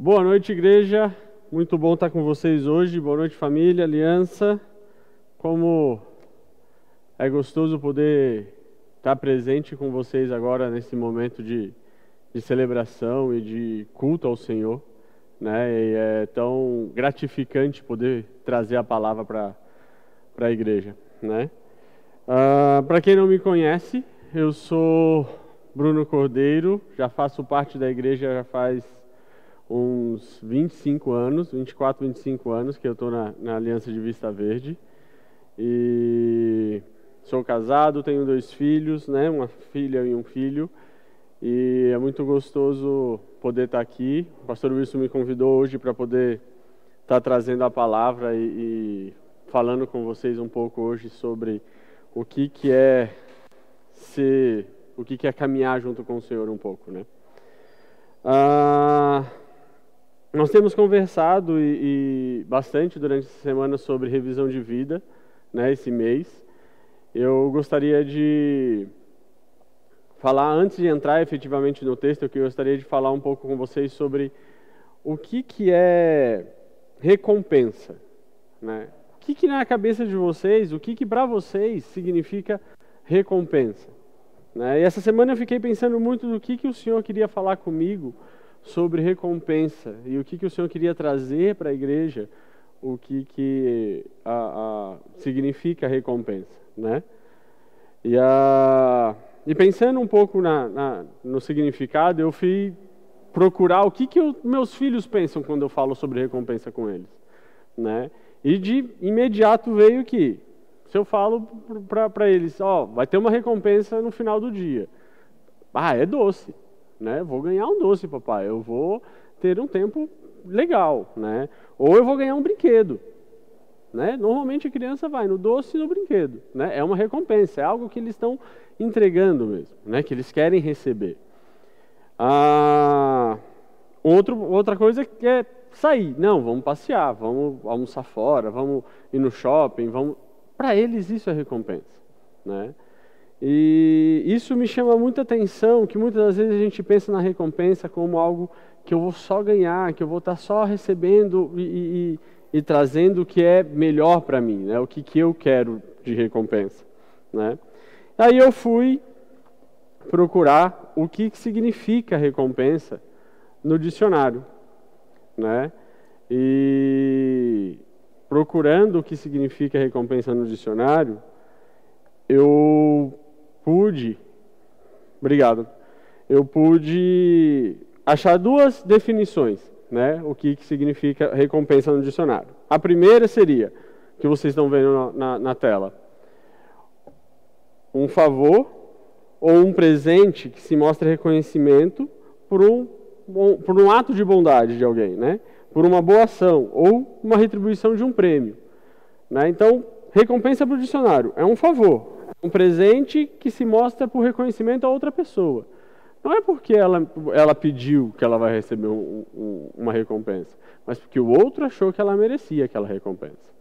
Boa noite, igreja. Muito bom estar com vocês hoje. Boa noite, família, aliança. Como é gostoso poder estar presente com vocês agora nesse momento de, de celebração e de culto ao Senhor. Né? E é tão gratificante poder trazer a palavra para a igreja. Né? Uh, para quem não me conhece, eu sou Bruno Cordeiro, já faço parte da igreja já faz uns 25 anos, 24, 25 anos que eu estou na, na Aliança de Vista Verde. E sou casado, tenho dois filhos, né, uma filha e um filho. E é muito gostoso poder estar aqui. O pastor Wilson me convidou hoje para poder estar trazendo a palavra e, e falando com vocês um pouco hoje sobre o que, que é ser, o que, que é caminhar junto com o Senhor um pouco, né? Ah, nós temos conversado e, e, bastante durante essa semana sobre revisão de vida, né? Esse mês, eu gostaria de falar antes de entrar efetivamente no texto, eu gostaria de falar um pouco com vocês sobre o que que é recompensa, né? que, que na cabeça de vocês, o que, que para vocês significa recompensa? Né? E essa semana eu fiquei pensando muito no que, que o Senhor queria falar comigo sobre recompensa e o que, que o Senhor queria trazer para a igreja, o que, que a, a, significa recompensa. Né? E, a, e pensando um pouco na, na, no significado, eu fui procurar o que, que eu, meus filhos pensam quando eu falo sobre recompensa com eles. Né? E de imediato veio que, se eu falo para eles, ó, vai ter uma recompensa no final do dia. Ah, é doce, né? Vou ganhar um doce, papai. Eu vou ter um tempo legal, né? Ou eu vou ganhar um brinquedo, né? Normalmente a criança vai no doce e no brinquedo, né? É uma recompensa, é algo que eles estão entregando mesmo, né? Que eles querem receber. Ah, outro, outra coisa que é sair. Não, vamos passear, vamos almoçar fora, vamos ir no shopping, vamos. Para eles isso é recompensa, né? E isso me chama muita atenção, que muitas das vezes a gente pensa na recompensa como algo que eu vou só ganhar, que eu vou estar só recebendo e, e, e trazendo o que é melhor para mim, né? O que, que eu quero de recompensa, né? Aí eu fui procurar o que significa recompensa no dicionário né? E procurando o que significa recompensa no dicionário, eu pude, obrigado, eu pude achar duas definições, né? O que, que significa recompensa no dicionário. A primeira seria, que vocês estão vendo na, na tela, um favor ou um presente que se mostra reconhecimento por um por um ato de bondade de alguém, né? por uma boa ação ou uma retribuição de um prêmio. Né? Então, recompensa para o dicionário é um favor, um presente que se mostra por reconhecimento a outra pessoa. Não é porque ela, ela pediu que ela vai receber um, um, uma recompensa, mas porque o outro achou que ela merecia aquela recompensa.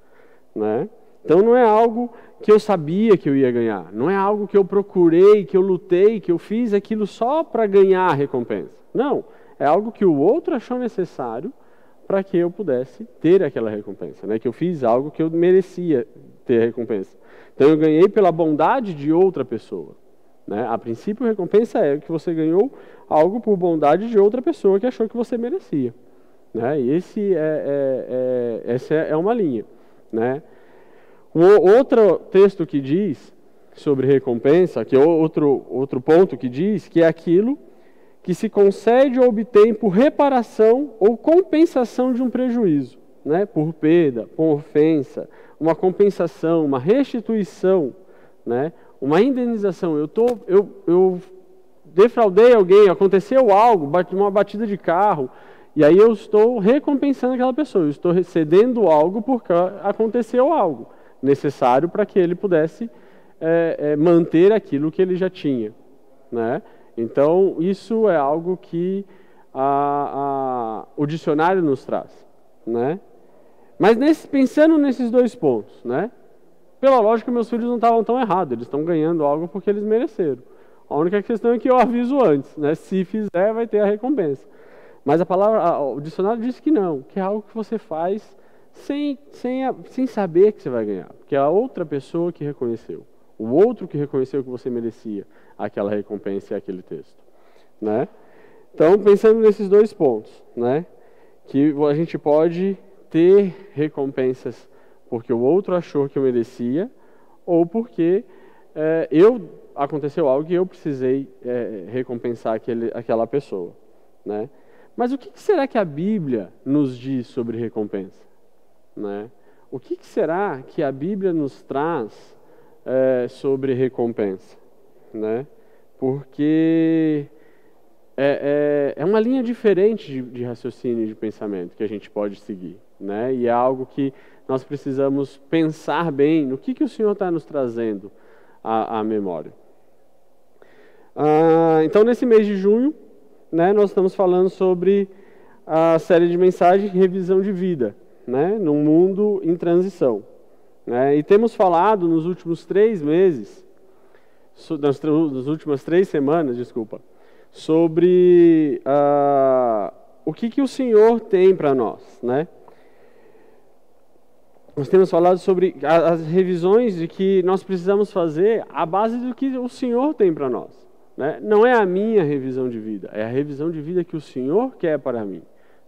Né? Então não é algo que eu sabia que eu ia ganhar, não é algo que eu procurei, que eu lutei, que eu fiz aquilo só para ganhar a recompensa. Não, é algo que o outro achou necessário para que eu pudesse ter aquela recompensa, né? Que eu fiz algo que eu merecia ter recompensa. Então eu ganhei pela bondade de outra pessoa, né? A princípio a recompensa é que você ganhou algo por bondade de outra pessoa que achou que você merecia, né? E esse é, é, é essa é uma linha, né? O outro texto que diz sobre recompensa, que é outro outro ponto que diz que é aquilo que se concede ou obtém por reparação ou compensação de um prejuízo, né? por perda, por ofensa, uma compensação, uma restituição, né? uma indenização. Eu, tô, eu, eu defraudei alguém, aconteceu algo, uma batida de carro, e aí eu estou recompensando aquela pessoa, eu estou recebendo algo porque aconteceu algo necessário para que ele pudesse é, é, manter aquilo que ele já tinha. Né? Então, isso é algo que a, a, o dicionário nos traz. Né? Mas nesse, pensando nesses dois pontos, né? pela lógica, meus filhos não estavam tão errados, eles estão ganhando algo porque eles mereceram. A única questão é que eu aviso antes, né? se fizer, vai ter a recompensa. Mas a palavra, o dicionário diz que não, que é algo que você faz sem, sem, sem saber que você vai ganhar, porque é a outra pessoa que reconheceu, o outro que reconheceu que você merecia aquela recompensa e aquele texto, né? Então, pensando nesses dois pontos, né? Que a gente pode ter recompensas porque o outro achou que eu merecia ou porque é, eu aconteceu algo que eu precisei é, recompensar aquele, aquela pessoa, né? Mas o que será que a Bíblia nos diz sobre recompensa? Né? O que será que a Bíblia nos traz é, sobre recompensa? Né? Porque é, é, é, uma linha diferente de, de raciocínio e de pensamento que a gente pode seguir. Né? E é algo que nós precisamos pensar bem no que, que o Senhor está nos trazendo à, à memória. Ah, então, nesse mês de junho, né, nós estamos falando sobre a série de mensagens Revisão de Vida, né, num mundo em transição. Né, e temos falado nos últimos três meses, nas, nas últimas três semanas, desculpa, sobre uh, o que, que o Senhor tem para nós. Né? Nós temos falado sobre as revisões de que nós precisamos fazer à base do que o Senhor tem para nós. Né? Não é a minha revisão de vida, é a revisão de vida que o Senhor quer para mim.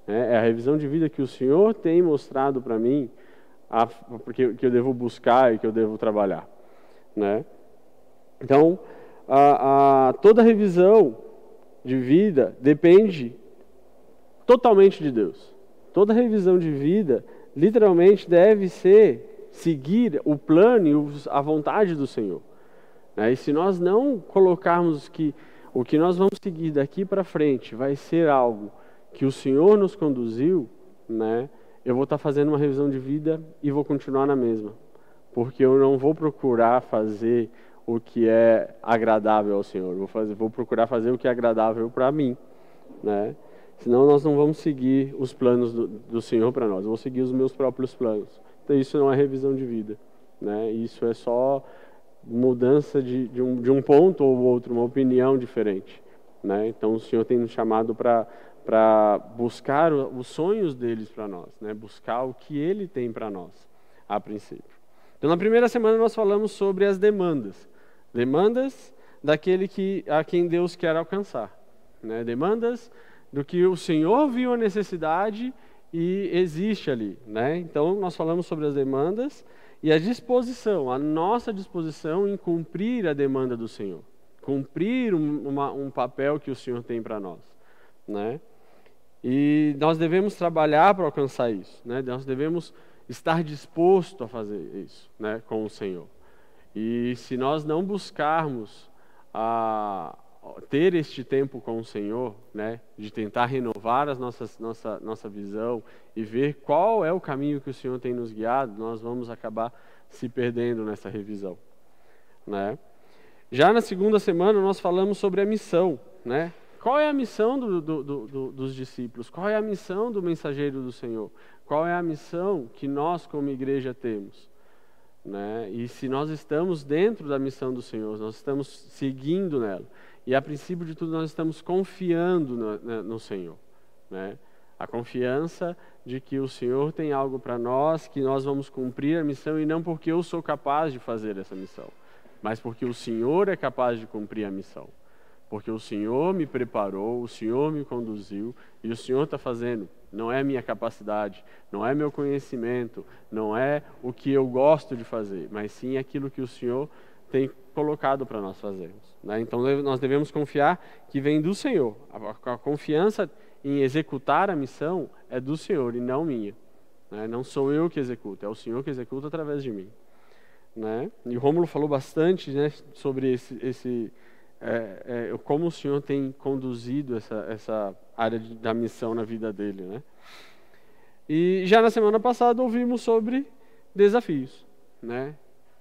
Né? É a revisão de vida que o Senhor tem mostrado para mim, a, porque, que eu devo buscar e que eu devo trabalhar. Né? Então, a, a, toda revisão de vida depende totalmente de Deus. Toda revisão de vida, literalmente, deve ser seguir o plano e a vontade do Senhor. Né? E se nós não colocarmos que o que nós vamos seguir daqui para frente vai ser algo que o Senhor nos conduziu, né? eu vou estar tá fazendo uma revisão de vida e vou continuar na mesma. Porque eu não vou procurar fazer o que é agradável ao Senhor, vou, fazer, vou procurar fazer o que é agradável para mim. Né? Senão nós não vamos seguir os planos do, do Senhor para nós, vou seguir os meus próprios planos. Então isso não é revisão de vida. Né? Isso é só mudança de, de, um, de um ponto ou outro, uma opinião diferente. Né? Então o Senhor tem nos chamado para buscar os sonhos deles para nós, né? buscar o que Ele tem para nós, a princípio. Então na primeira semana nós falamos sobre as demandas, demandas daquele que, a quem Deus quer alcançar, né? demandas do que o Senhor viu a necessidade e existe ali. Né? Então nós falamos sobre as demandas e a disposição, a nossa disposição em cumprir a demanda do Senhor, cumprir um, uma, um papel que o Senhor tem para nós, né? E nós devemos trabalhar para alcançar isso, né? Nós devemos estar disposto a fazer isso, né, com o Senhor. E se nós não buscarmos a ter este tempo com o Senhor, né, de tentar renovar as nossas, nossa, nossa visão e ver qual é o caminho que o Senhor tem nos guiado, nós vamos acabar se perdendo nessa revisão. Né? Já na segunda semana nós falamos sobre a missão. Né? Qual é a missão do, do, do, dos discípulos? Qual é a missão do mensageiro do Senhor? Qual é a missão que nós, como igreja, temos? Né? E se nós estamos dentro da missão do Senhor, nós estamos seguindo nela. E a princípio de tudo, nós estamos confiando no, no Senhor. Né? A confiança de que o Senhor tem algo para nós, que nós vamos cumprir a missão, e não porque eu sou capaz de fazer essa missão, mas porque o Senhor é capaz de cumprir a missão. Porque o Senhor me preparou, o Senhor me conduziu, e o Senhor está fazendo. Não é minha capacidade, não é meu conhecimento, não é o que eu gosto de fazer, mas sim aquilo que o Senhor tem colocado para nós fazermos. Né? Então nós devemos confiar que vem do Senhor. A, a, confiança em executar a missão é do Senhor e não minha. Né? Não sou eu que executo, é o Senhor que executa através de mim. Né? E o Rômulo falou bastante né, sobre esse, esse é, é, como o Senhor tem conduzido essa, essa área de, da missão na vida dele. Né? E já na semana passada ouvimos sobre desafios. Né?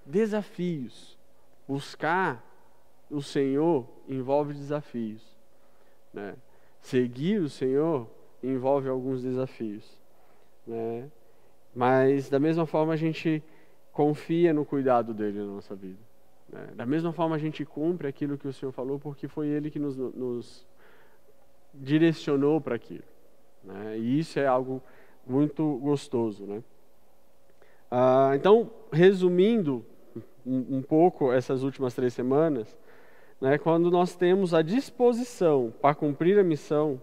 Desafios. Buscar o Senhor envolve desafios. Né? Seguir o Senhor envolve alguns desafios. Né? Mas, da mesma forma, a gente confia no cuidado dele na nossa vida. Né? Da mesma forma, a gente cumpre aquilo que o Senhor falou, porque foi ele que nos, nos direcionou para aquilo. Né? E isso é algo muito gostoso. Né? Ah, então, resumindo um, um, pouco essas últimas três semanas, né, quando nós temos a disposição para cumprir a missão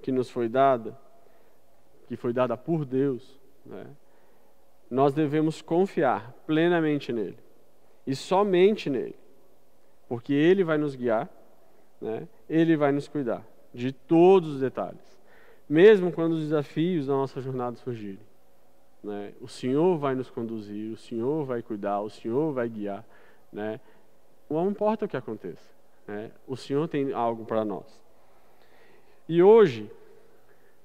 que nos foi dada, que foi dada por Deus, né, nós devemos confiar plenamente nele e somente nele, porque ele vai nos guiar, né, ele vai nos cuidar de todos os detalhes, mesmo quando os desafios da nossa jornada surgirem. Né, o Senhor vai nos conduzir, o Senhor vai cuidar, o Senhor vai guiar. Né, não importa o que aconteça, né, o Senhor tem algo para nós. E hoje,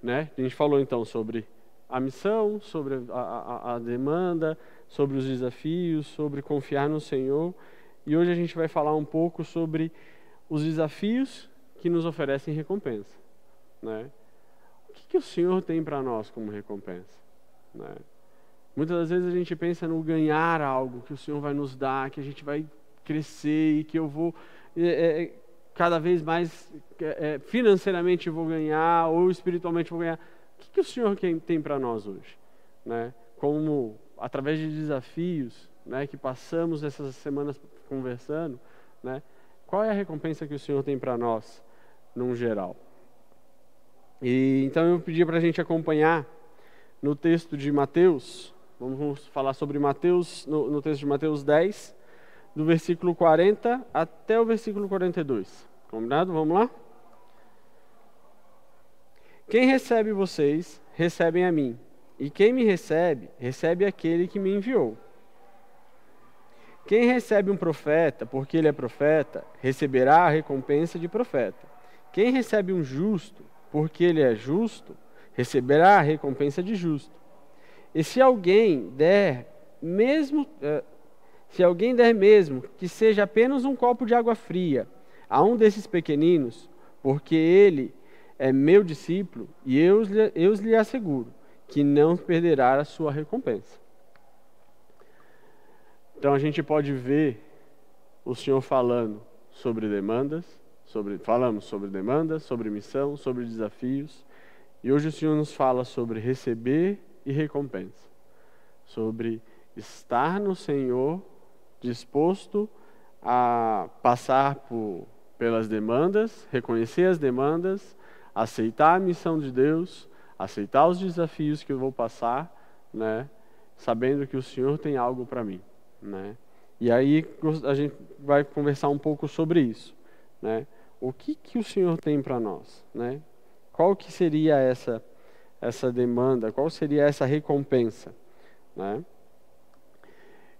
né, a gente falou então sobre a missão, sobre a, a, a demanda, sobre os desafios, sobre confiar no Senhor. E hoje a gente vai falar um pouco sobre os desafios que nos oferecem recompensa. Né? O que, que o Senhor tem para nós como recompensa? Né? Muitas das vezes a gente pensa no ganhar algo que o Senhor vai nos dar, que a gente vai crescer e que eu vou é, é, cada vez mais é, é financeiramente vou ganhar ou espiritualmente vou ganhar. O que, que o Senhor tem para nós hoje? Né? Como através de desafios né, que passamos essas semanas conversando, né, qual é a recompensa que o Senhor tem para nós, num geral? E então eu pedi para a gente acompanhar no texto de Mateus, vamos falar sobre Mateus, no, no texto de Mateus 10, do versículo 40 até o versículo 42. Combinado? Vamos lá? Quem recebe vocês, recebem a mim. E quem me recebe, recebe aquele que me enviou. Quem recebe um profeta, porque ele é profeta, receberá a recompensa de profeta. Quem recebe um justo, porque ele é justo, receberá a recompensa de justo. E se alguém der mesmo uh, se alguém der mesmo que seja apenas um copo de água fria a um desses pequeninos, porque ele é meu discípulo, e eu, eu lhe asseguro que não perderá a sua recompensa. Então a gente pode ver o Senhor falando sobre demandas, sobre, falamos sobre demandas, sobre missão, sobre desafios, e hoje o Senhor nos fala sobre receber e recompensa, sobre estar no Senhor disposto a passar por, pelas demandas, reconhecer as demandas, aceitar a missão de Deus aceitar os desafios que eu vou passar, né, sabendo que o Senhor tem algo para mim, né? E aí a gente vai conversar um pouco sobre isso, né? O que que o Senhor tem para nós, né? Qual que seria essa essa demanda? Qual seria essa recompensa, né?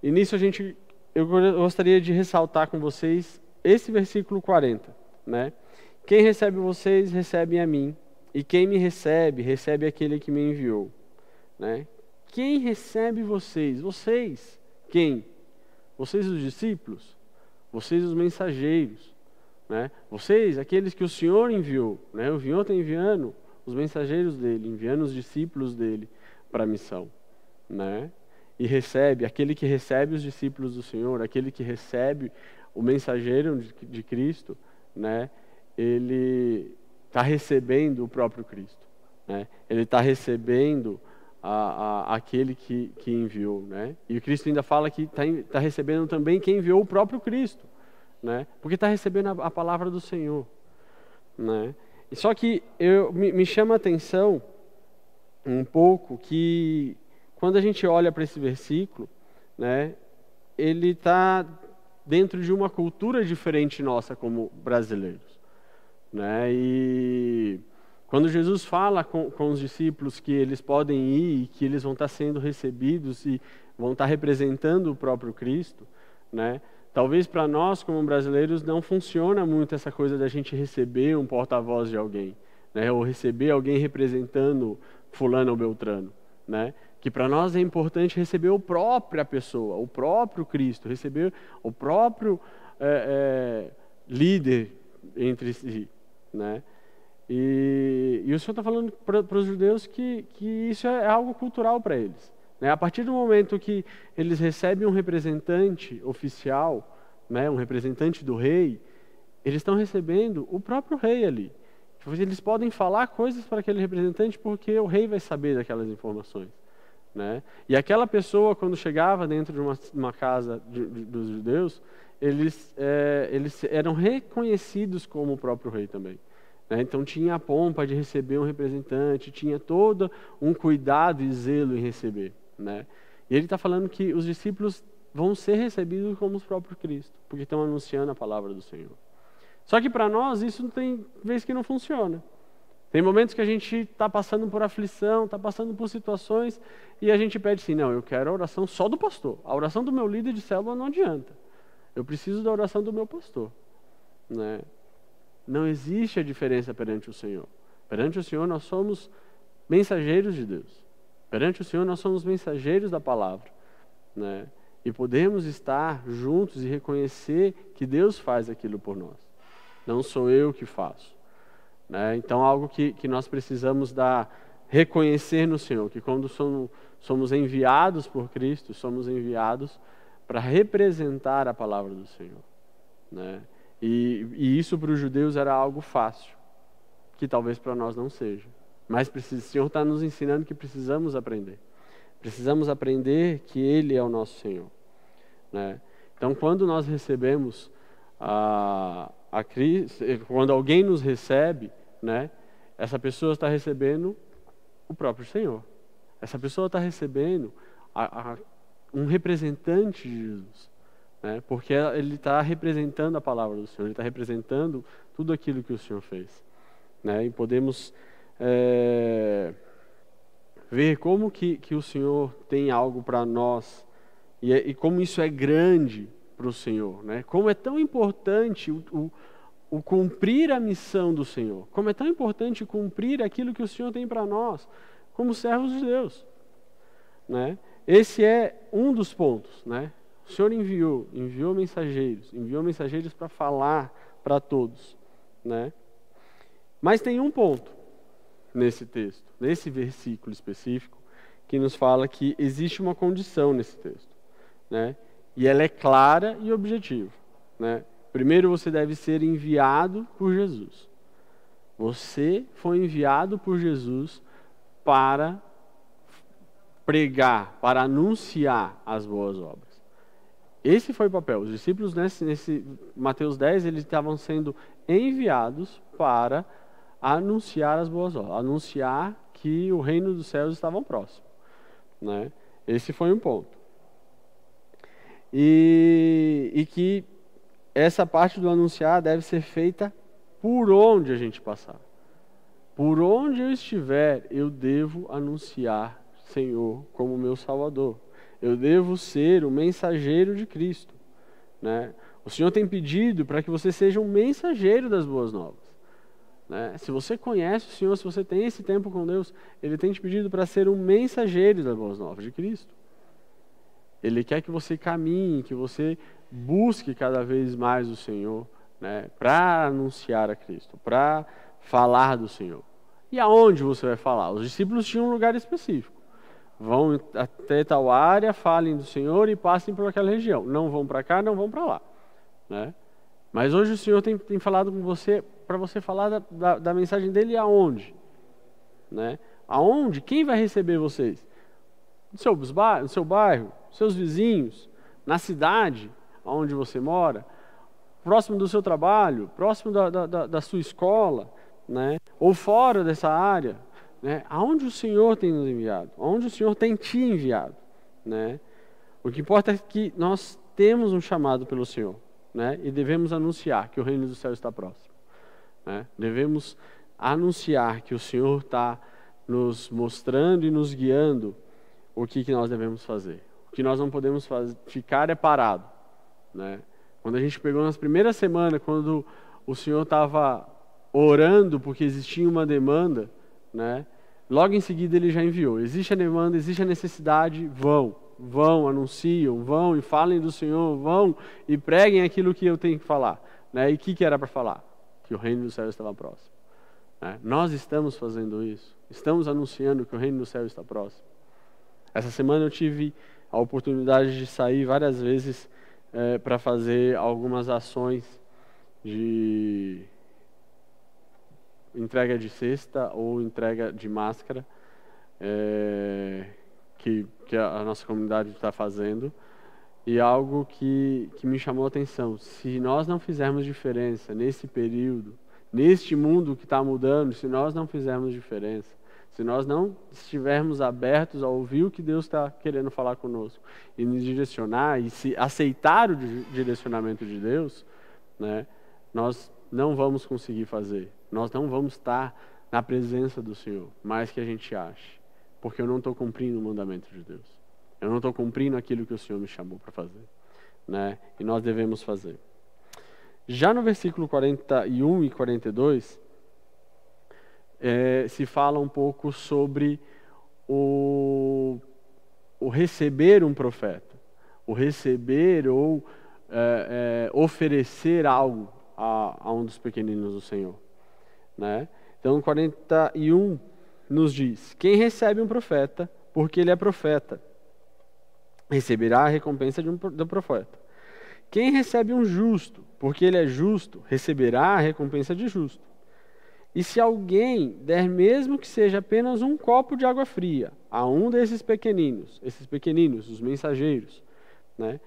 E nisso a gente eu gostaria de ressaltar com vocês esse versículo 40, né? Quem recebe vocês, recebe a mim, e quem me recebe, recebe aquele que me enviou. Né? Quem recebe vocês? Vocês. Quem? Vocês, os discípulos? Vocês, os mensageiros? Né? Vocês, aqueles que o Senhor enviou. Né? O Senhor está enviando os mensageiros dele, enviando os discípulos dele para a missão. Né? E recebe, aquele que recebe os discípulos do Senhor, aquele que recebe o mensageiro de, de Cristo, né? ele está recebendo o próprio Cristo. Né? Ele está recebendo a, a, aquele que, que enviou. Né? E o Cristo ainda fala que está tá recebendo também quem enviou o próprio Cristo. Né? Porque está recebendo a, a, palavra do Senhor. Né? E só que eu, me, me chama a atenção um pouco que quando a gente olha para esse versículo, né, ele está dentro de uma cultura diferente nossa como brasileiros. Né? E quando Jesus fala com, com os discípulos que eles podem ir, que eles vão estar sendo recebidos e vão estar representando o próprio Cristo, né? Talvez para nós, como brasileiros, não funciona muito essa coisa da gente receber um porta-voz de alguém, né? Ou receber alguém representando fulano ou beltrano, né? Que para nós é importante receber o própria pessoa, o próprio Cristo, receber o próprio é, é, líder entre si, né? E, e o Senhor está falando para os judeus que, que isso é algo cultural para eles. Né? A partir do momento que eles recebem um representante oficial, né, um representante do rei, eles estão recebendo o próprio rei ali. Tipo, eles podem falar coisas para aquele representante porque o rei vai saber daquelas informações. Né? E aquela pessoa, quando chegava dentro de uma, uma casa de, de, dos judeus, eles, é, eles eram reconhecidos como o próprio rei também. Né? Então tinha a pompa de receber um representante, tinha todo um cuidado e zelo em receber. Né? E ele está falando que os discípulos vão ser recebidos como os próprios Cristo, porque estão anunciando a palavra do Senhor. Só que para nós isso tem vezes que não funciona. Tem momentos que a gente está passando por aflição, está passando por situações e a gente pede assim: não, eu quero a oração só do pastor. A oração do meu líder de célula não adianta. Eu preciso da oração do meu pastor. Né? Não existe a diferença perante o Senhor. Perante o Senhor nós somos mensageiros de Deus. Perante o Senhor nós somos mensageiros da palavra. Né? E podemos estar juntos e reconhecer que Deus faz aquilo por nós. Não sou eu que faço. Né? Então, algo que, que nós precisamos dar, reconhecer no Senhor, que quando somos, somos enviados por Cristo, somos enviados para representar a palavra do Senhor. Né? E, e isso para os judeus era algo fácil, que talvez para nós não seja. Mas precisa, o Senhor está nos ensinando que precisamos aprender. Precisamos aprender que Ele é o nosso Senhor. Né? Então, quando nós recebemos a, a Cristo, quando alguém nos recebe, né? Essa pessoa está recebendo o próprio Senhor. Essa pessoa está recebendo a, a, um representante de Jesus, né? Porque ele está representando a palavra do Senhor, ele está representando tudo aquilo que o Senhor fez, né? E podemos é, ver como que, que o Senhor tem algo para nós e, é, e, como isso é grande para o Senhor, né? Como é tão importante o, o o cumprir a missão do Senhor. Como é tão importante cumprir aquilo que o Senhor tem para nós, como servos de Deus. Né? Esse é um dos pontos. Né? O Senhor enviou, enviou mensageiros, enviou mensageiros para falar para todos. Né? Mas tem um ponto nesse texto, nesse versículo específico, que nos fala que existe uma condição nesse texto. Né? E ela é clara e objetiva. Né? Primeiro você deve ser enviado por Jesus. Você foi enviado por Jesus para pregar, para anunciar as boas obras. Esse foi o papel. Os discípulos, nesse, nesse Mateus 10, eles estavam sendo enviados para anunciar as boas obras, anunciar que o reino dos céus estava próximo. Né? Esse foi um ponto. E, e que essa parte do anunciar deve ser feita por onde a gente passar. Por onde eu estiver, eu devo anunciar Senhor como meu Salvador. Eu devo ser o mensageiro de Cristo. Né? O Senhor tem pedido para que você seja um mensageiro das boas novas. Né? Se você conhece o Senhor, se você tem esse tempo com Deus, Ele tem te pedido para ser um mensageiro das boas novas de Cristo. Ele quer que você caminhe, que você busque cada vez mais o Senhor, né, para anunciar a Cristo, para falar do Senhor. E aonde você vai falar? Os discípulos tinham um lugar específico. Vão até tal área, falem do Senhor e passem por aquela região. Não vão para cá, não vão para lá. Né? Mas hoje o Senhor tem, tem falado com você para você falar da, da, da, mensagem dele aonde? Né? Aonde? Quem vai receber vocês? No seu, no seu bairro, seus vizinhos, na cidade, onde você mora, próximo do seu trabalho, próximo da, da, da sua escola, né? ou fora dessa área, né? aonde o Senhor tem nos enviado, aonde o Senhor tem te enviado. Né? O que importa é que nós temos um chamado pelo Senhor né? e devemos anunciar que o reino do céu está próximo. Né? Devemos anunciar que o Senhor está nos mostrando e nos guiando o que, que nós devemos fazer. O que nós não podemos fazer, ficar é parado. Né? Quando a gente pegou nas primeiras semanas, quando o Senhor estava orando porque existia uma demanda, né? logo em seguida ele já enviou. Existe a demanda, existe a necessidade, vão, vão, anunciam, vão e falem do Senhor, vão e preguem aquilo que eu tenho que falar. Né? E o que, que era para falar? Que o reino do céu estava próximo. Né? Nós estamos fazendo isso, estamos anunciando que o reino do céu está próximo. Essa semana eu tive a oportunidade de sair várias vezes é, para fazer algumas ações de entrega de cesta ou entrega de máscara é, que, que a nossa comunidade está fazendo. E algo que, que me chamou a atenção: se nós não fizermos diferença nesse período, neste mundo que está mudando, se nós não fizermos diferença, se nós não estivermos abertos a ouvir o que Deus está querendo falar conosco e nos direcionar e se aceitar o direcionamento de Deus, né, nós não vamos conseguir fazer. Nós não vamos estar na presença do Senhor, mais que a gente ache, porque eu não estou cumprindo o mandamento de Deus. Eu não estou cumprindo aquilo que o Senhor me chamou para fazer, né? E nós devemos fazer. Já no versículo 41 e 42, é, se fala um pouco sobre o, o receber um profeta, o receber ou é, é, oferecer algo a, a, um dos pequeninos do Senhor. Né? Então, 41 nos diz: Quem recebe um profeta, porque ele é profeta, receberá a recompensa um, do profeta. Quem recebe um justo, porque ele é justo, receberá a recompensa de justo. E se alguém der mesmo que seja apenas um copo de água fria a um desses pequeninos, esses pequeninos, os mensageiros, né?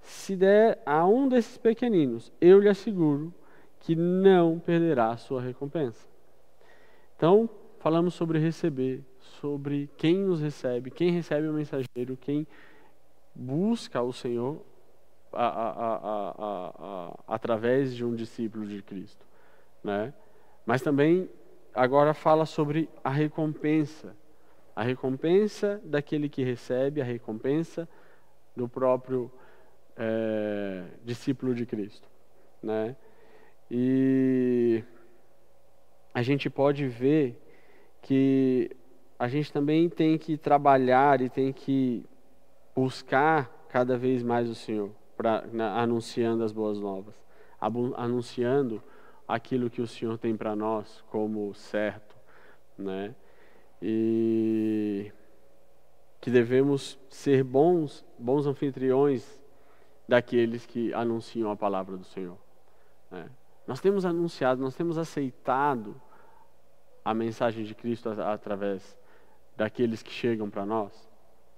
Se der a um desses pequeninos, eu lhe asseguro que não perderá a sua recompensa. Então, falamos sobre receber, sobre quem nos recebe, quem recebe o mensageiro, quem busca o Senhor a, a, a, através de um discípulo de Cristo, né? Mas também agora fala sobre a recompensa. A recompensa daquele que recebe, a recompensa do próprio é, discípulo de Cristo. Né? E a gente pode ver que a gente também tem que trabalhar e tem que buscar cada vez mais o Senhor, pra, na, anunciando as boas novas, anunciando aquilo que o Senhor tem para nós como certo, né? E que devemos ser bons, bons anfitriões daqueles que anunciam a palavra do Senhor. Né? Nós temos anunciado, nós temos aceitado a mensagem de Cristo através daqueles que chegam para nós,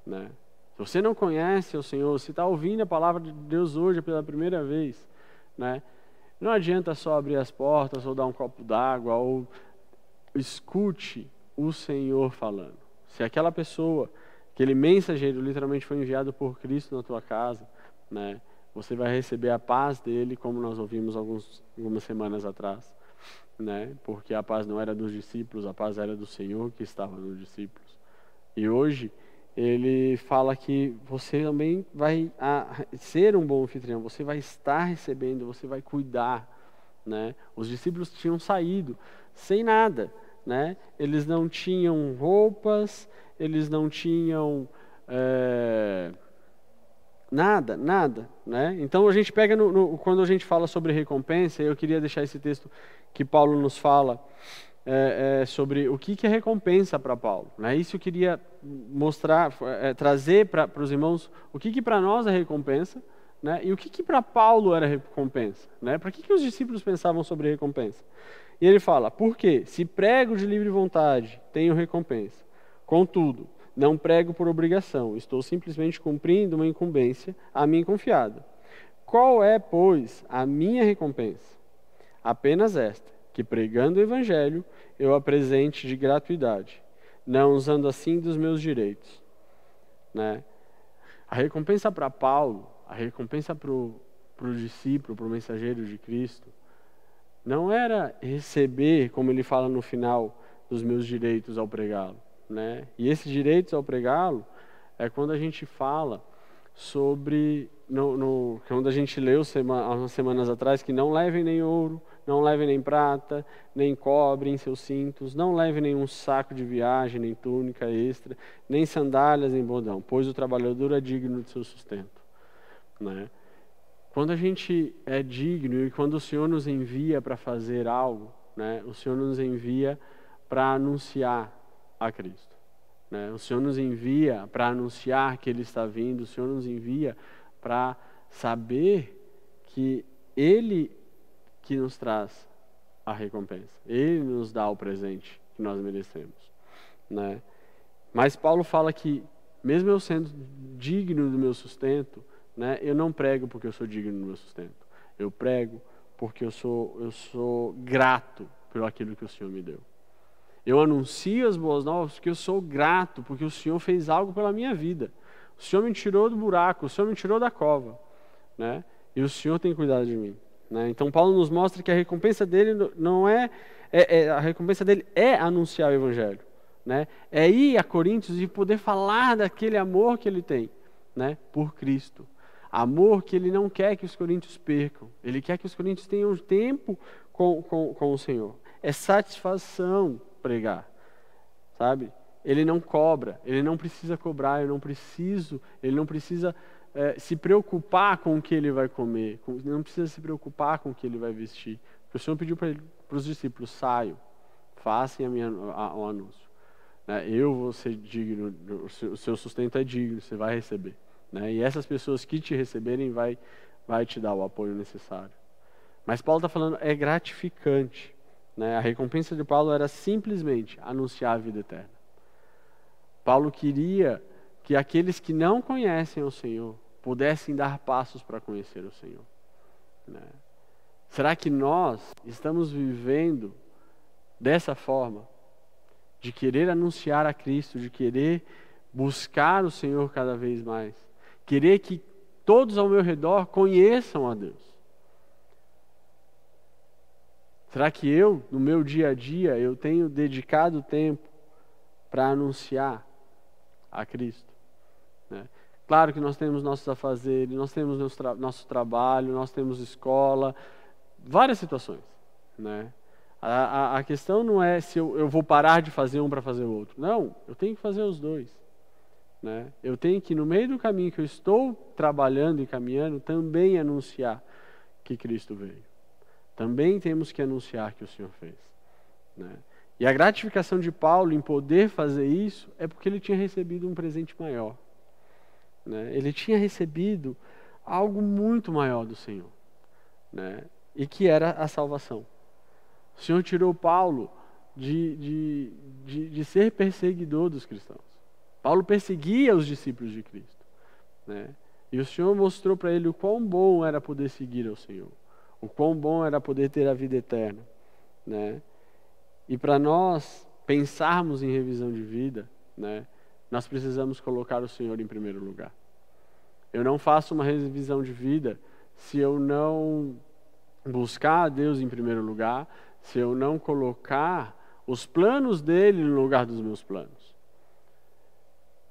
né? Se você não conhece o Senhor, se está ouvindo a palavra de Deus hoje pela primeira vez, né? Não adianta só abrir as portas ou dar um copo d'água ou escute o Senhor falando. Se aquela pessoa, aquele mensageiro literalmente foi enviado por Cristo na tua casa, né? Você vai receber a paz dele, como nós ouvimos alguns, algumas semanas atrás, né? Porque a paz não era dos discípulos, a paz era do Senhor que estava nos discípulos. E hoje ele fala que você também vai ser um bom anfitrião, você vai estar recebendo, você vai cuidar. Né? Os discípulos tinham saído sem nada, né? eles não tinham roupas, eles não tinham é, nada, nada. Né? Então a gente pega, no, no, quando a gente fala sobre recompensa, eu queria deixar esse texto que Paulo nos fala é, é, sobre o que, que é recompensa para Paulo. Né? Isso eu queria mostrar, é, trazer para os irmãos o que, que para nós é recompensa né? e o que, que para Paulo era recompensa. Né? Para que, que os discípulos pensavam sobre recompensa? E ele fala: porque se prego de livre vontade, tenho recompensa. Contudo, não prego por obrigação, estou simplesmente cumprindo uma incumbência a mim confiada. Qual é, pois, a minha recompensa? Apenas esta que pregando o Evangelho eu apresente de gratuidade, não usando assim dos meus direitos. Né? A recompensa para Paulo, a recompensa para o discípulo, para o mensageiro de Cristo, não era receber, como ele fala no final, dos meus direitos ao pregá-lo. Né? E esses direitos ao pregá-lo é quando a gente fala sobre, no, no, quando a gente leu sema, umas semanas atrás, que não levem nem ouro, não leve nem prata, nem cobre em seus cintos, não leve nenhum saco de viagem, nem túnica extra, nem sandálias, nem bordão, pois o trabalhador é digno de seu sustento. Né? Quando a gente é digno e quando o Senhor nos envia para fazer algo, né, o Senhor nos envia para anunciar a Cristo. Né? O Senhor nos envia para anunciar que Ele está vindo, o Senhor nos envia para saber que Ele que nos traz a recompensa. Ele nos dá o presente que nós merecemos, né? Mas Paulo fala que mesmo eu sendo digno do meu sustento, né, eu não prego porque eu sou digno do meu sustento. Eu prego porque eu sou eu sou grato por aquilo que o Senhor me deu. Eu anuncio as boas novas porque eu sou grato, porque o Senhor fez algo pela minha vida. O Senhor me tirou do buraco, o Senhor me tirou da cova, né? E o Senhor tem cuidado de mim. Né? Então Paulo nos mostra que a recompensa dele não é, é, é, a recompensa dele é anunciar o evangelho, né? É ir a Coríntios e poder falar daquele amor que ele tem, né? Por Cristo. Amor que ele não quer que os coríntios percam. Ele quer que os coríntios tenham tempo com, com, com o Senhor. É satisfação pregar, sabe? Ele não cobra, ele não precisa cobrar, eu não preciso, ele não precisa é, se preocupar com o que ele vai comer, com, não precisa se preocupar com o que ele vai vestir. o Senhor pediu para os discípulos: saiam, façam a minha, a, o anúncio. Né? Eu vou ser digno, o seu, o seu sustento é digno, você vai receber. Né? E essas pessoas que te receberem vai, vai te dar o apoio necessário. Mas Paulo está falando, é gratificante. Né? A recompensa de Paulo era simplesmente anunciar a vida eterna. Paulo queria que aqueles que não conhecem o Senhor pudessem dar passos para conhecer o Senhor. Né? Será que nós estamos vivendo dessa forma? De querer anunciar a Cristo, de querer buscar o Senhor cada vez mais, querer que todos ao meu redor conheçam a Deus. Será que eu, no meu dia a dia, eu tenho dedicado tempo para anunciar a Cristo? Né? Claro que nós temos nossos afazeres, nós temos nosso, tra nosso trabalho, nós temos escola, várias situações. Né? A, a, a questão não é se eu, eu vou parar de fazer um para fazer o outro. Não, eu tenho que fazer os dois. Né? Eu tenho que, no meio do caminho que eu estou trabalhando e caminhando, também anunciar que Cristo veio também temos que anunciar que o Senhor fez. Né? E a gratificação de Paulo em poder fazer isso é porque ele tinha recebido um presente maior. Né? Ele tinha recebido algo muito maior do Senhor, né? e que era a salvação. O Senhor tirou Paulo de, de, de, de ser perseguidor dos cristãos. Paulo perseguia os discípulos de Cristo. Né? E o Senhor mostrou para ele o quão bom era poder seguir ao Senhor o quão bom era poder ter a vida eterna, né? E para nós pensarmos em revisão de vida, né, nós precisamos colocar o Senhor em primeiro lugar. Eu não faço uma revisão de vida se eu não buscar a Deus em primeiro lugar, se eu não colocar os planos dele no lugar dos meus planos.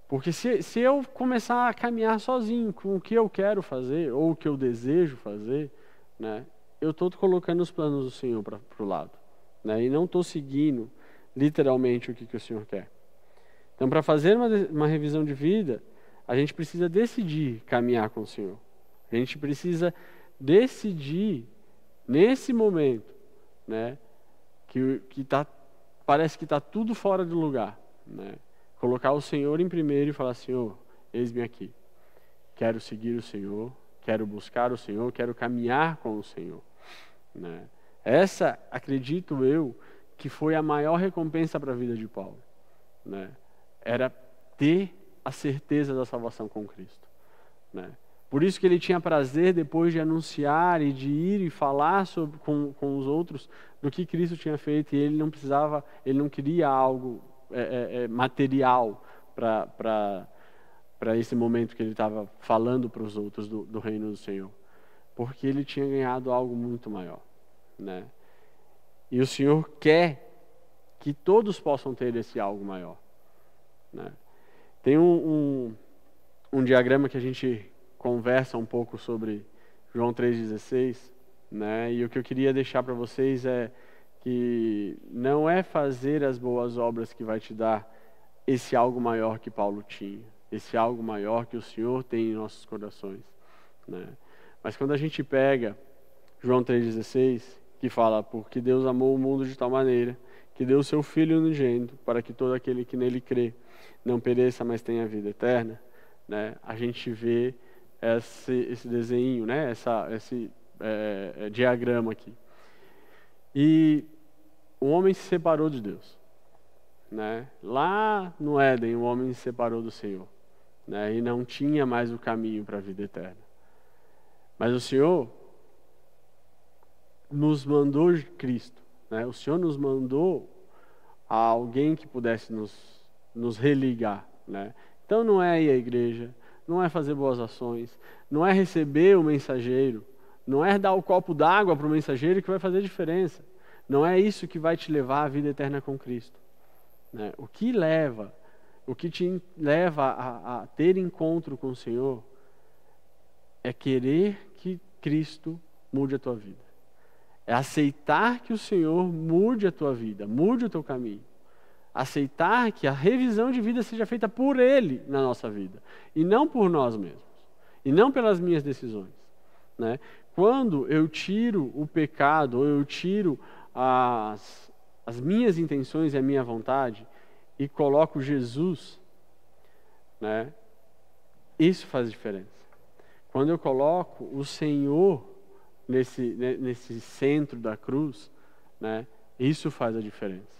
Porque se, se eu começar a caminhar sozinho com o que eu quero fazer ou o que eu desejo fazer, né, eu estou colocando os planos do Senhor para o lado. Né? E não estou seguindo literalmente o que, que o Senhor quer. Então, para fazer uma, uma revisão de vida, a gente precisa decidir caminhar com o Senhor. A gente precisa decidir nesse momento, né, que, que tá, parece que está tudo fora do lugar, né, colocar o Senhor em primeiro e falar: Senhor, eis-me aqui. Quero seguir o Senhor, quero buscar o Senhor, quero caminhar com o Senhor. Né? Essa, acredito eu, que foi a maior recompensa para a vida de Paulo. Né? Era ter a certeza da salvação com Cristo. Né? Por isso que ele tinha prazer depois de anunciar e de ir e falar sobre, com, com os outros do que Cristo tinha feito e ele não precisava, ele não queria algo é, é, é material para esse momento que ele estava falando para os outros do, do, reino do Senhor, porque ele tinha ganhado algo muito maior, né? E o Senhor quer que todos possam ter esse algo maior, né? Tem um, um, um diagrama que a gente conversa um pouco sobre João 3,16, né? E o que eu queria deixar para vocês é que não é fazer as boas obras que vai te dar esse algo maior que Paulo tinha esse algo maior que o Senhor tem em nossos corações. Né? Mas quando a gente pega João 3,16, que fala, porque Deus amou o mundo de tal maneira que deu o seu Filho unigênito para que todo aquele que nele crê não pereça, mas tenha vida eterna, né? a gente vê esse, esse desenho, né? Essa, esse é, é, diagrama aqui. E o homem se separou de Deus. Né? Lá no Éden, o homem se separou do Senhor. Né? E não tinha mais o caminho para a vida eterna. Mas o Senhor nos mandou Cristo. Né? O Senhor nos mandou a alguém que pudesse nos, nos religar. Né? Então não é ir à igreja, não é fazer boas ações, não é receber o mensageiro, não é dar o copo d'água para o mensageiro que vai fazer diferença. Não é isso que vai te levar à vida eterna com Cristo. Né? O que leva, o que te leva a, a ter encontro com o Senhor é querer que Cristo mude a tua vida. É aceitar que o Senhor mude a tua vida, mude o teu caminho. Aceitar que a revisão de vida seja feita por Ele na nossa vida e não por nós mesmos e não pelas minhas decisões. Né? Quando eu tiro o pecado, ou eu tiro as, as minhas intenções e a minha vontade e coloco Jesus, né? Isso faz diferença. Quando eu coloco o Senhor nesse, nesse centro da cruz, né? Isso faz a diferença.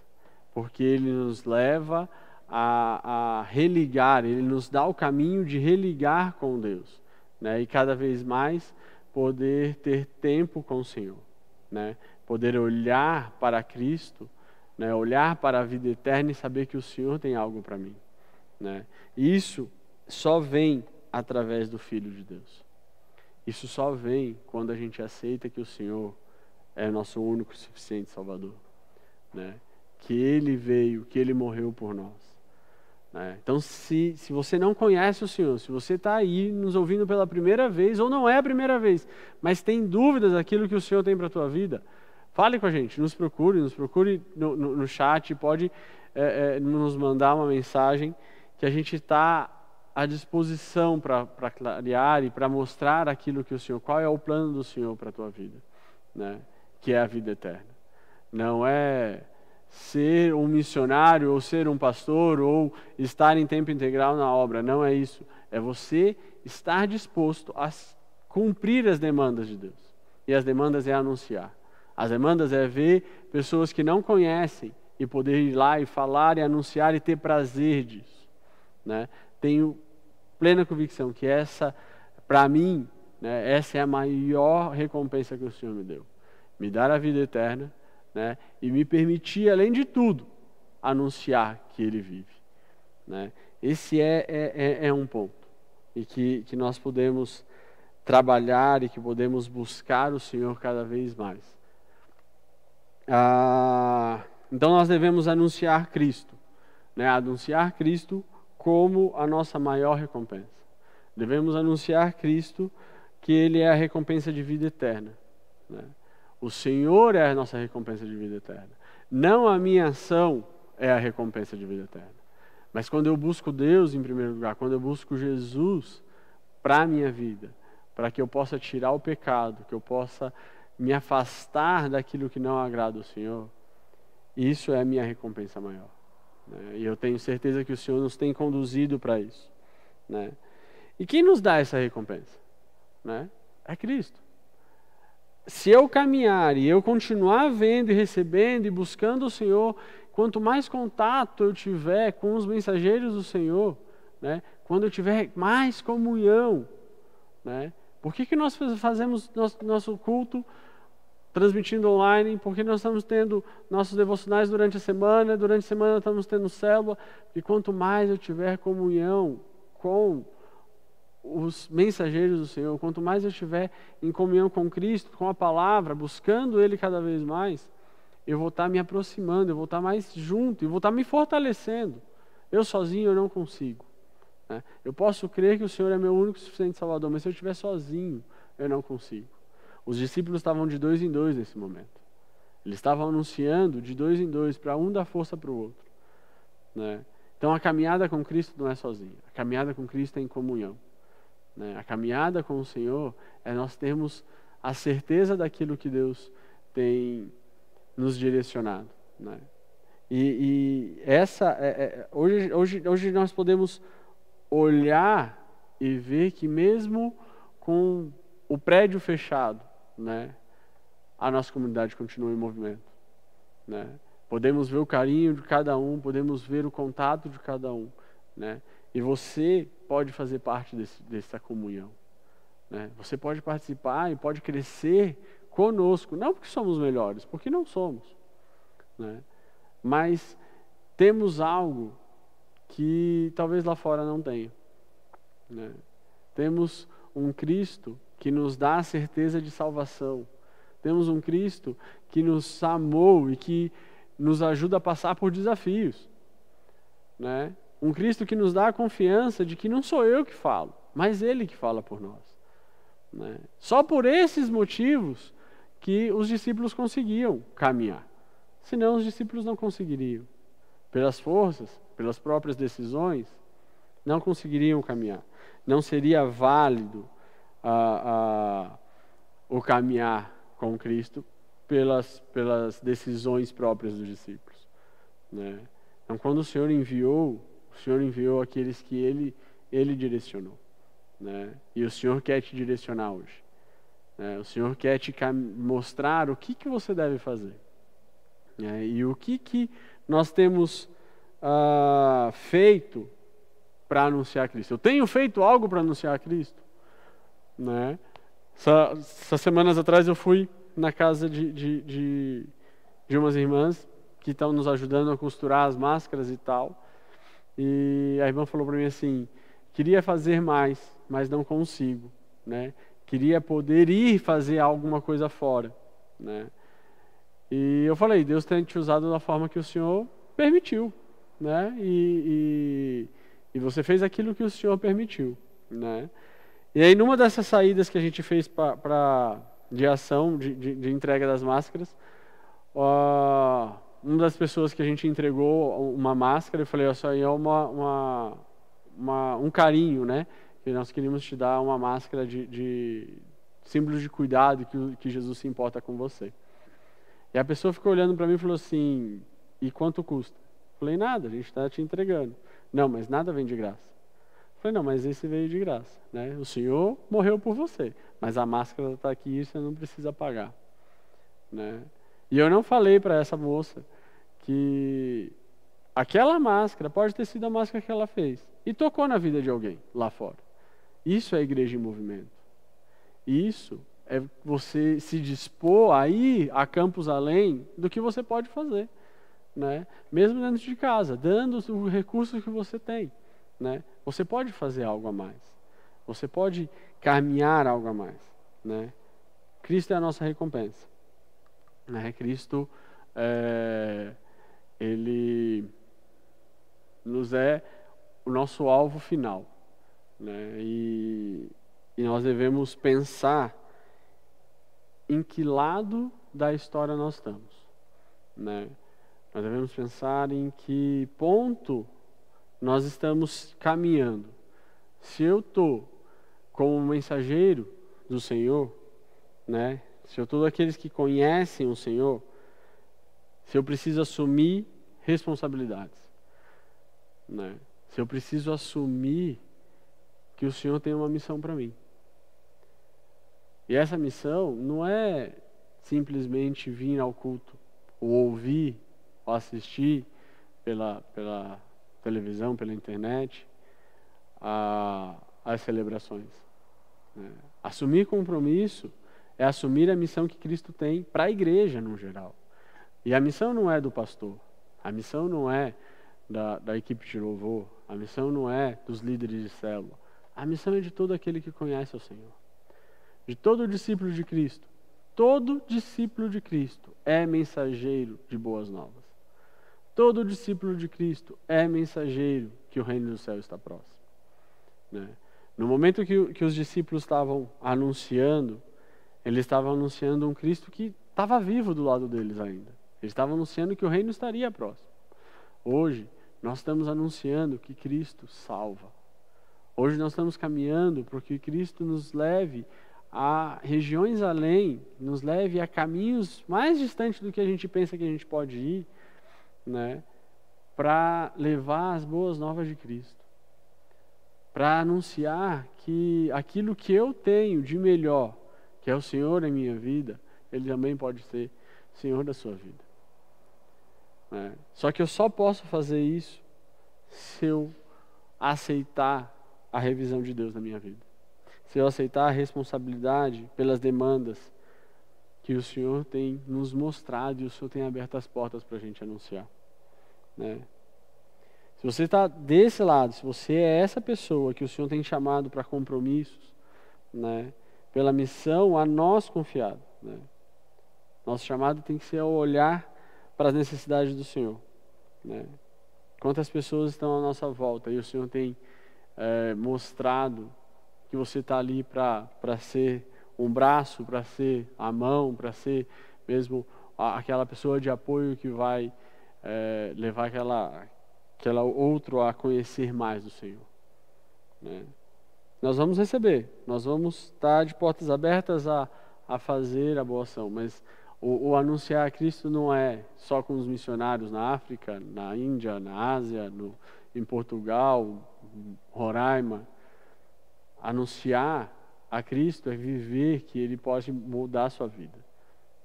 Porque ele nos leva a, a religar, ele nos dá o caminho de religar com Deus. Né? E cada vez mais poder ter tempo com o Senhor. Né? Poder olhar para Cristo, né? olhar para a vida eterna e saber que o Senhor tem algo para mim. Né? Isso só vem através do Filho de Deus. Isso só vem quando a gente aceita que o Senhor é nosso único e suficiente Salvador. Né? Que Ele veio, que Ele morreu por nós. Né? Então, se, se você não conhece o Senhor, se você está aí nos ouvindo pela primeira vez, ou não é a primeira vez, mas tem dúvidas daquilo que o Senhor tem para a tua vida, fale com a gente, nos procure, nos procure no, no, no chat, pode é, é, nos mandar uma mensagem que a gente está à disposição para clarear e para mostrar aquilo que o Senhor, qual é o plano do Senhor para a tua vida, né? que é a vida eterna. Não é ser um missionário ou ser um pastor ou estar em tempo integral na obra, não é isso. É você estar disposto a cumprir as demandas de Deus. E as demandas é anunciar. As demandas é ver pessoas que não conhecem e poder ir lá e falar e anunciar e ter prazer disso. Né? Tenho plena convicção que essa, para mim, né, essa é a maior recompensa que o Senhor me deu. Me dar a vida eterna né, e me permitir, além de tudo, anunciar que Ele vive. Né? Esse é, é, é, é um ponto. E que, que nós podemos trabalhar e que podemos buscar o Senhor cada vez mais. Ah, então nós devemos anunciar Cristo. Né? Anunciar Cristo como a nossa maior recompensa. Devemos anunciar Cristo que Ele é a recompensa de vida eterna. Né? O Senhor é a nossa recompensa de vida eterna. Não a minha ação é a recompensa de vida eterna. Mas quando eu busco Deus em primeiro lugar, quando eu busco Jesus para a minha vida, para que eu possa tirar o pecado, que eu possa me afastar daquilo que não agrada ao Senhor, isso é a minha recompensa maior. Né? E eu tenho certeza que o Senhor nos tem conduzido para isso. Né? E quem nos dá essa recompensa? Né? É Cristo. Se eu caminhar e eu continuar vendo e recebendo e buscando o Senhor, quanto mais contato eu tiver com os mensageiros do Senhor, né? quando eu tiver mais comunhão, né? por que, que nós fazemos nosso, nosso culto transmitindo online, porque nós estamos tendo nossos devocionais durante a semana, durante a semana estamos tendo célula, e quanto mais eu tiver comunhão com os mensageiros do Senhor, quanto mais eu estiver em comunhão com Cristo, com a palavra, buscando Ele cada vez mais, eu vou estar me aproximando, eu vou estar mais junto, e vou estar me fortalecendo. Eu sozinho eu não consigo. Né? Eu posso crer que o Senhor é meu único e suficiente Salvador, mas se eu estiver sozinho, eu não consigo. Os discípulos estavam de dois em dois nesse momento. Eles estavam anunciando de dois em dois, para um dar força para o outro. Né? Então a caminhada com Cristo não é sozinha. A caminhada com Cristo é em comunhão. Né? A caminhada com o Senhor é nós termos a certeza daquilo que Deus tem nos direcionado. Né? E, e, essa é, é, hoje, hoje, hoje nós podemos olhar e ver que mesmo com o prédio fechado, né? a nossa comunidade continua em movimento. Né? Podemos ver o carinho de cada um, podemos ver o contato de cada um. Né? E você pode fazer parte desse, dessa comunhão. Né? Você pode participar e pode crescer conosco, não porque somos melhores, porque não somos. Né? Mas temos algo que talvez lá fora não tenha. Né? Temos um Cristo que nos dá a certeza de salvação. Temos um Cristo que nos amou e que nos ajuda a passar por desafios. Né? Um Cristo que nos dá a confiança de que não sou eu que falo, mas Ele que fala por nós. Né? Só por esses motivos que os discípulos conseguiam caminhar. Senão os discípulos não conseguiriam. Pelas forças, pelas próprias decisões, não conseguiriam caminhar. Não seria válido a, a, o caminhar com Cristo pelas, pelas decisões próprias dos discípulos. Né? Então, quando o Senhor enviou, o Senhor enviou aqueles que Ele, ele direcionou. Né? E o Senhor quer te direcionar hoje. Né? O Senhor quer te mostrar o que, que você deve fazer. Né? E o que, que nós temos uh, feito para anunciar Cristo. Eu tenho feito algo para anunciar Cristo. Né? Essas semanas atrás eu fui na casa de, de, de, de umas irmãs que estão nos ajudando a costurar as máscaras e tal. E a irmã falou para mim assim: queria fazer mais, mas não consigo, né? Queria poder ir fazer alguma coisa fora, né? E eu falei: Deus tem te usado da forma que o Senhor permitiu, né? E, e, e você fez aquilo que o Senhor permitiu, né? E aí, numa dessas saídas que a gente fez para de ação, de, de, de, entrega das máscaras, uh, uma das pessoas que a gente entregou uma máscara, eu falei, isso aí é uma, uma, uma, um carinho, né? Que nós queríamos te dar uma máscara de, de símbolo de cuidado que, que Jesus se importa com você. E a pessoa ficou olhando para mim e falou assim, e quanto custa? Eu falei, nada, a gente está te entregando. Não, mas nada vem de graça. Falei, não, mas esse veio de graça. Né? O Senhor morreu por você, mas a máscara está aqui e você não precisa pagar. Né? E eu não falei para essa moça que aquela máscara pode ter sido a máscara que ela fez e tocou na vida de alguém lá fora. Isso é igreja em movimento. Isso é você se dispor a ir a campos além do que você pode fazer. Né? Mesmo dentro de casa, dando os recursos que você tem. Né? Você pode fazer algo a mais. Você pode caminhar algo a mais. Né? Cristo é a nossa recompensa. Né? Cristo, é, ele nos é o nosso alvo final. Né? E, e nós devemos pensar em que lado da história nós estamos. Né? Nós devemos pensar em que ponto nós estamos caminhando. Se eu estou como mensageiro do Senhor, né? Se eu estou daqueles que conhecem o Senhor, se eu preciso assumir responsabilidades, né? Se eu preciso assumir que o Senhor tem uma missão para mim. E essa missão não é simplesmente vir ao culto, ou ouvir, ou assistir pela, pela televisão, pela internet, a, as celebrações. Né? Assumir compromisso é assumir a missão que Cristo tem para a igreja no geral. E a missão não é do pastor, a missão não é da, da equipe de louvor, a missão não é dos líderes de célula, a missão é de todo aquele que conhece o Senhor, de todo discípulo de Cristo. Todo discípulo de Cristo é mensageiro de boas novas. Todo discípulo de Cristo é mensageiro que o reino do céu está próximo. Né? No momento que, que os discípulos estavam anunciando, eles estavam anunciando um Cristo que estava vivo do lado deles ainda. Eles estavam anunciando que o reino estaria próximo. Hoje, nós estamos anunciando que Cristo salva. Hoje nós estamos caminhando para que Cristo nos leve a regiões além, nos leve a caminhos mais distantes do que a gente pensa que a gente pode ir, né, para levar as boas novas de Cristo, para anunciar que aquilo que eu tenho de melhor, que é o Senhor em minha vida, Ele também pode ser Senhor da sua vida. É. Só que eu só posso fazer isso se eu aceitar a revisão de Deus na minha vida. Se eu aceitar a responsabilidade pelas demandas que o Senhor tem nos mostrado e o Senhor tem aberto as portas para a gente anunciar. Né? Se você está desse lado, se você é essa pessoa que o Senhor tem chamado para compromissos, né, pela missão a nós confiado, né, nosso chamado tem que ser ao olhar para as necessidades do Senhor. Né? Quantas pessoas estão à nossa volta e o Senhor tem é, mostrado que você está ali para ser um braço, para ser a mão, para ser mesmo aquela pessoa de apoio que vai é, levar aquela, aquela outro a conhecer mais do Senhor. Né? Nós vamos receber, nós vamos estar de portas abertas a, a fazer a boa ação, mas o, o, anunciar a Cristo não é só com os missionários na África, na Índia, na Ásia, no, em Portugal, Roraima. Anunciar a Cristo é viver que Ele pode mudar a sua vida,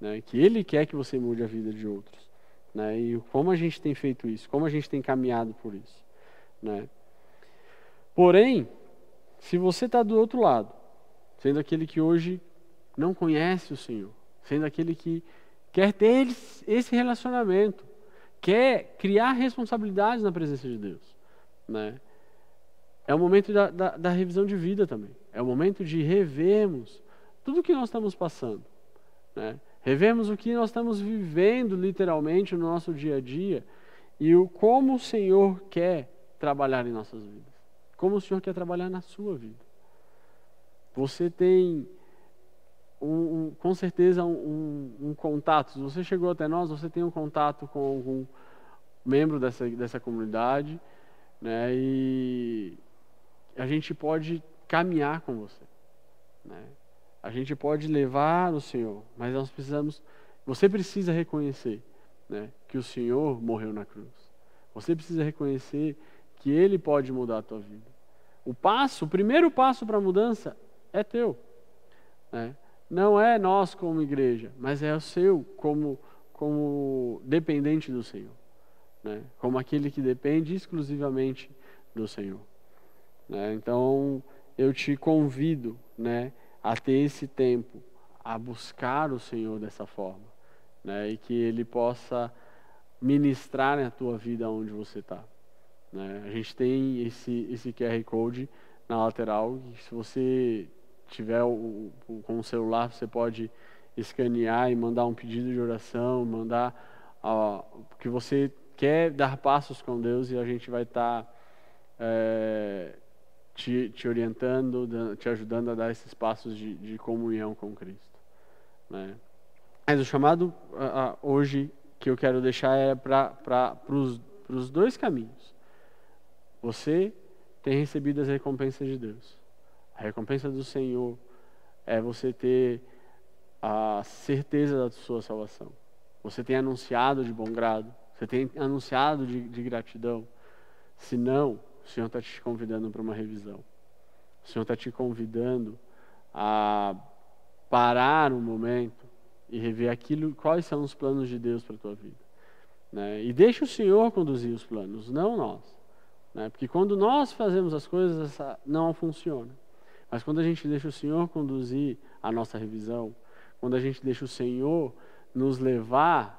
né? que Ele quer que você mude a vida de outros. Né? E como a gente tem feito isso, como a gente tem caminhado por isso. Né? Porém, se você está do outro lado, sendo aquele que hoje não conhece o Senhor, sendo aquele que quer ter esse relacionamento, quer criar responsabilidades na presença de Deus, né? É o momento da, da, da revisão de vida também. É o momento de revermos tudo que nós estamos passando, né? Revemos o que nós estamos vivendo literalmente no nosso dia a dia e o como o Senhor quer trabalhar em nossas vidas. Como o Senhor quer trabalhar na sua vida. Você tem um, um, com certeza um, um, contato. Se você chegou até nós, você tem um contato com algum membro dessa, dessa comunidade, né? E a gente pode caminhar com você, né? A gente pode levar o Senhor, mas nós precisamos, você precisa reconhecer né, que o Senhor morreu na cruz. Você precisa reconhecer que Ele pode mudar a tua vida. O passo, o primeiro passo para a mudança é teu. Né? Não é nós como igreja, mas é o seu como, como dependente do Senhor. Né? Como aquele que depende exclusivamente do Senhor. Né? Então, eu te convido, né? A ter esse tempo, a buscar o Senhor dessa forma, né? E que Ele possa ministrar na tua vida onde você está. Né? A gente tem esse, esse QR Code na lateral, se você tiver o, o, com o celular, você pode escanear e mandar um pedido de oração, mandar ó, que você quer dar passos com Deus e a gente vai estar tá, é, te, te orientando, te ajudando a dar esses passos de, de comunhão com Cristo. Né? Mas o chamado hoje que eu quero deixar é para os dois caminhos. Você tem recebido as recompensas de Deus. A recompensa do Senhor é você ter a certeza da sua salvação. Você tem anunciado de bom grado. Você tem anunciado de, de gratidão. Se não, o Senhor está te convidando para uma revisão. O Senhor está te convidando a parar um momento e rever aquilo, quais são os planos de Deus para a tua vida. Né? E deixa o Senhor conduzir os planos, não nós. Né? Porque quando nós fazemos as coisas, não funciona. Mas quando a gente deixa o Senhor conduzir a nossa revisão, quando a gente deixa o Senhor nos levar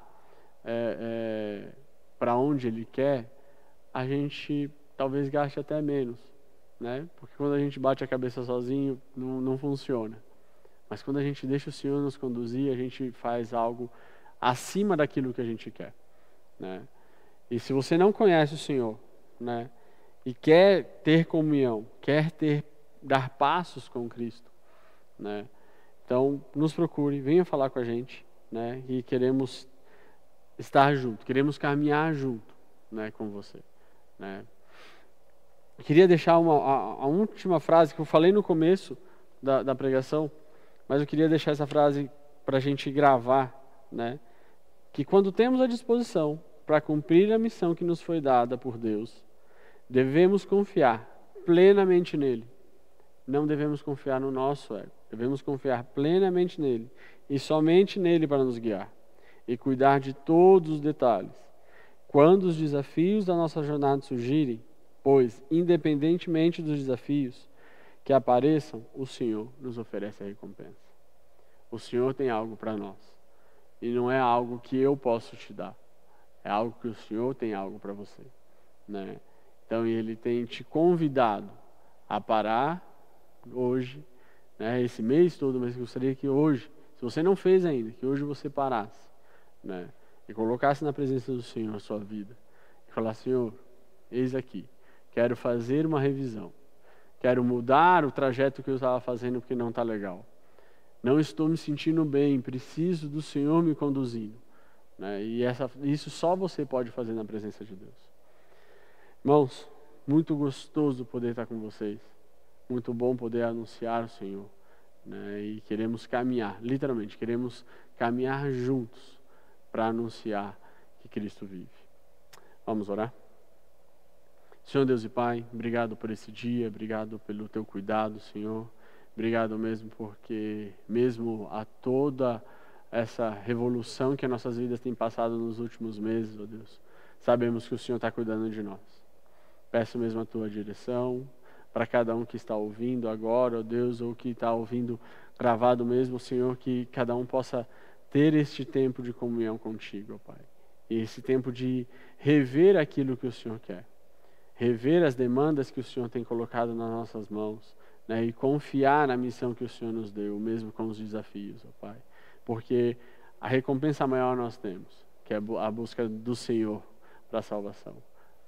é, é, para onde Ele quer, a gente talvez gaste até menos, né? Porque quando a gente bate a cabeça sozinho, não, não funciona. Mas quando a gente deixa o Senhor nos conduzir, a gente faz algo acima daquilo que a gente quer, né? E se você não conhece o Senhor, né? E quer ter comunhão, quer ter dar passos com Cristo, né? Então, nos procure, venha falar com a gente, né? E queremos estar junto, queremos caminhar junto, né, com você, né? Queria deixar uma, a, a, última frase que eu falei no começo da, da pregação, mas eu queria deixar essa frase para a gente gravar, né? Que quando temos a disposição para cumprir a missão que nos foi dada por Deus, devemos confiar plenamente nele. Não devemos confiar no nosso ego. Devemos confiar plenamente nele e somente nele para nos guiar e cuidar de todos os detalhes. Quando os desafios da nossa jornada surgirem, pois, independentemente dos desafios que apareçam, o Senhor nos oferece a recompensa. O Senhor tem algo para nós. E não é algo que eu posso te dar. É algo que o Senhor tem algo para você. Né? Então ele tem te convidado a parar hoje, né, esse mês todo, mas gostaria que hoje, se você não fez ainda, que hoje você parasse né, e colocasse na presença do Senhor a sua vida e falar: Senhor, eis aqui, quero fazer uma revisão, quero mudar o trajeto que eu estava fazendo porque não está legal. Não estou me sentindo bem, preciso do Senhor me conduzindo. Né? E essa, isso só você pode fazer na presença de Deus. Irmãos, muito gostoso poder estar com vocês. Muito bom poder anunciar o Senhor. Né? E queremos caminhar, literalmente, queremos caminhar juntos para anunciar que Cristo vive. Vamos orar? Senhor Deus e Pai, obrigado por esse dia, obrigado pelo teu cuidado, Senhor. Obrigado mesmo porque, mesmo a toda essa revolução que as nossas vidas têm passado nos últimos meses, ó Deus, sabemos que o Senhor está cuidando de nós. Peço mesmo a tua direção para cada um que está ouvindo agora, ó Deus, ou que está ouvindo gravado mesmo, Senhor, que cada um possa ter este tempo de comunhão contigo, ó Pai. E esse tempo de rever aquilo que o Senhor quer, rever as demandas que o Senhor tem colocado nas nossas mãos, né, e confiar na missão que o Senhor nos deu, mesmo com os desafios, ó Pai. Porque a recompensa maior nós temos, que é a busca do Senhor para a salvação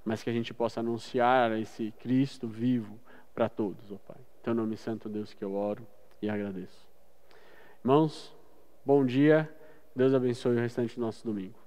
mas que a gente possa anunciar esse Cristo vivo para todos, ó Pai. Teu nome santo, Deus, que eu oro e agradeço. Irmãos, bom dia. Deus abençoe o restante do nosso domingo.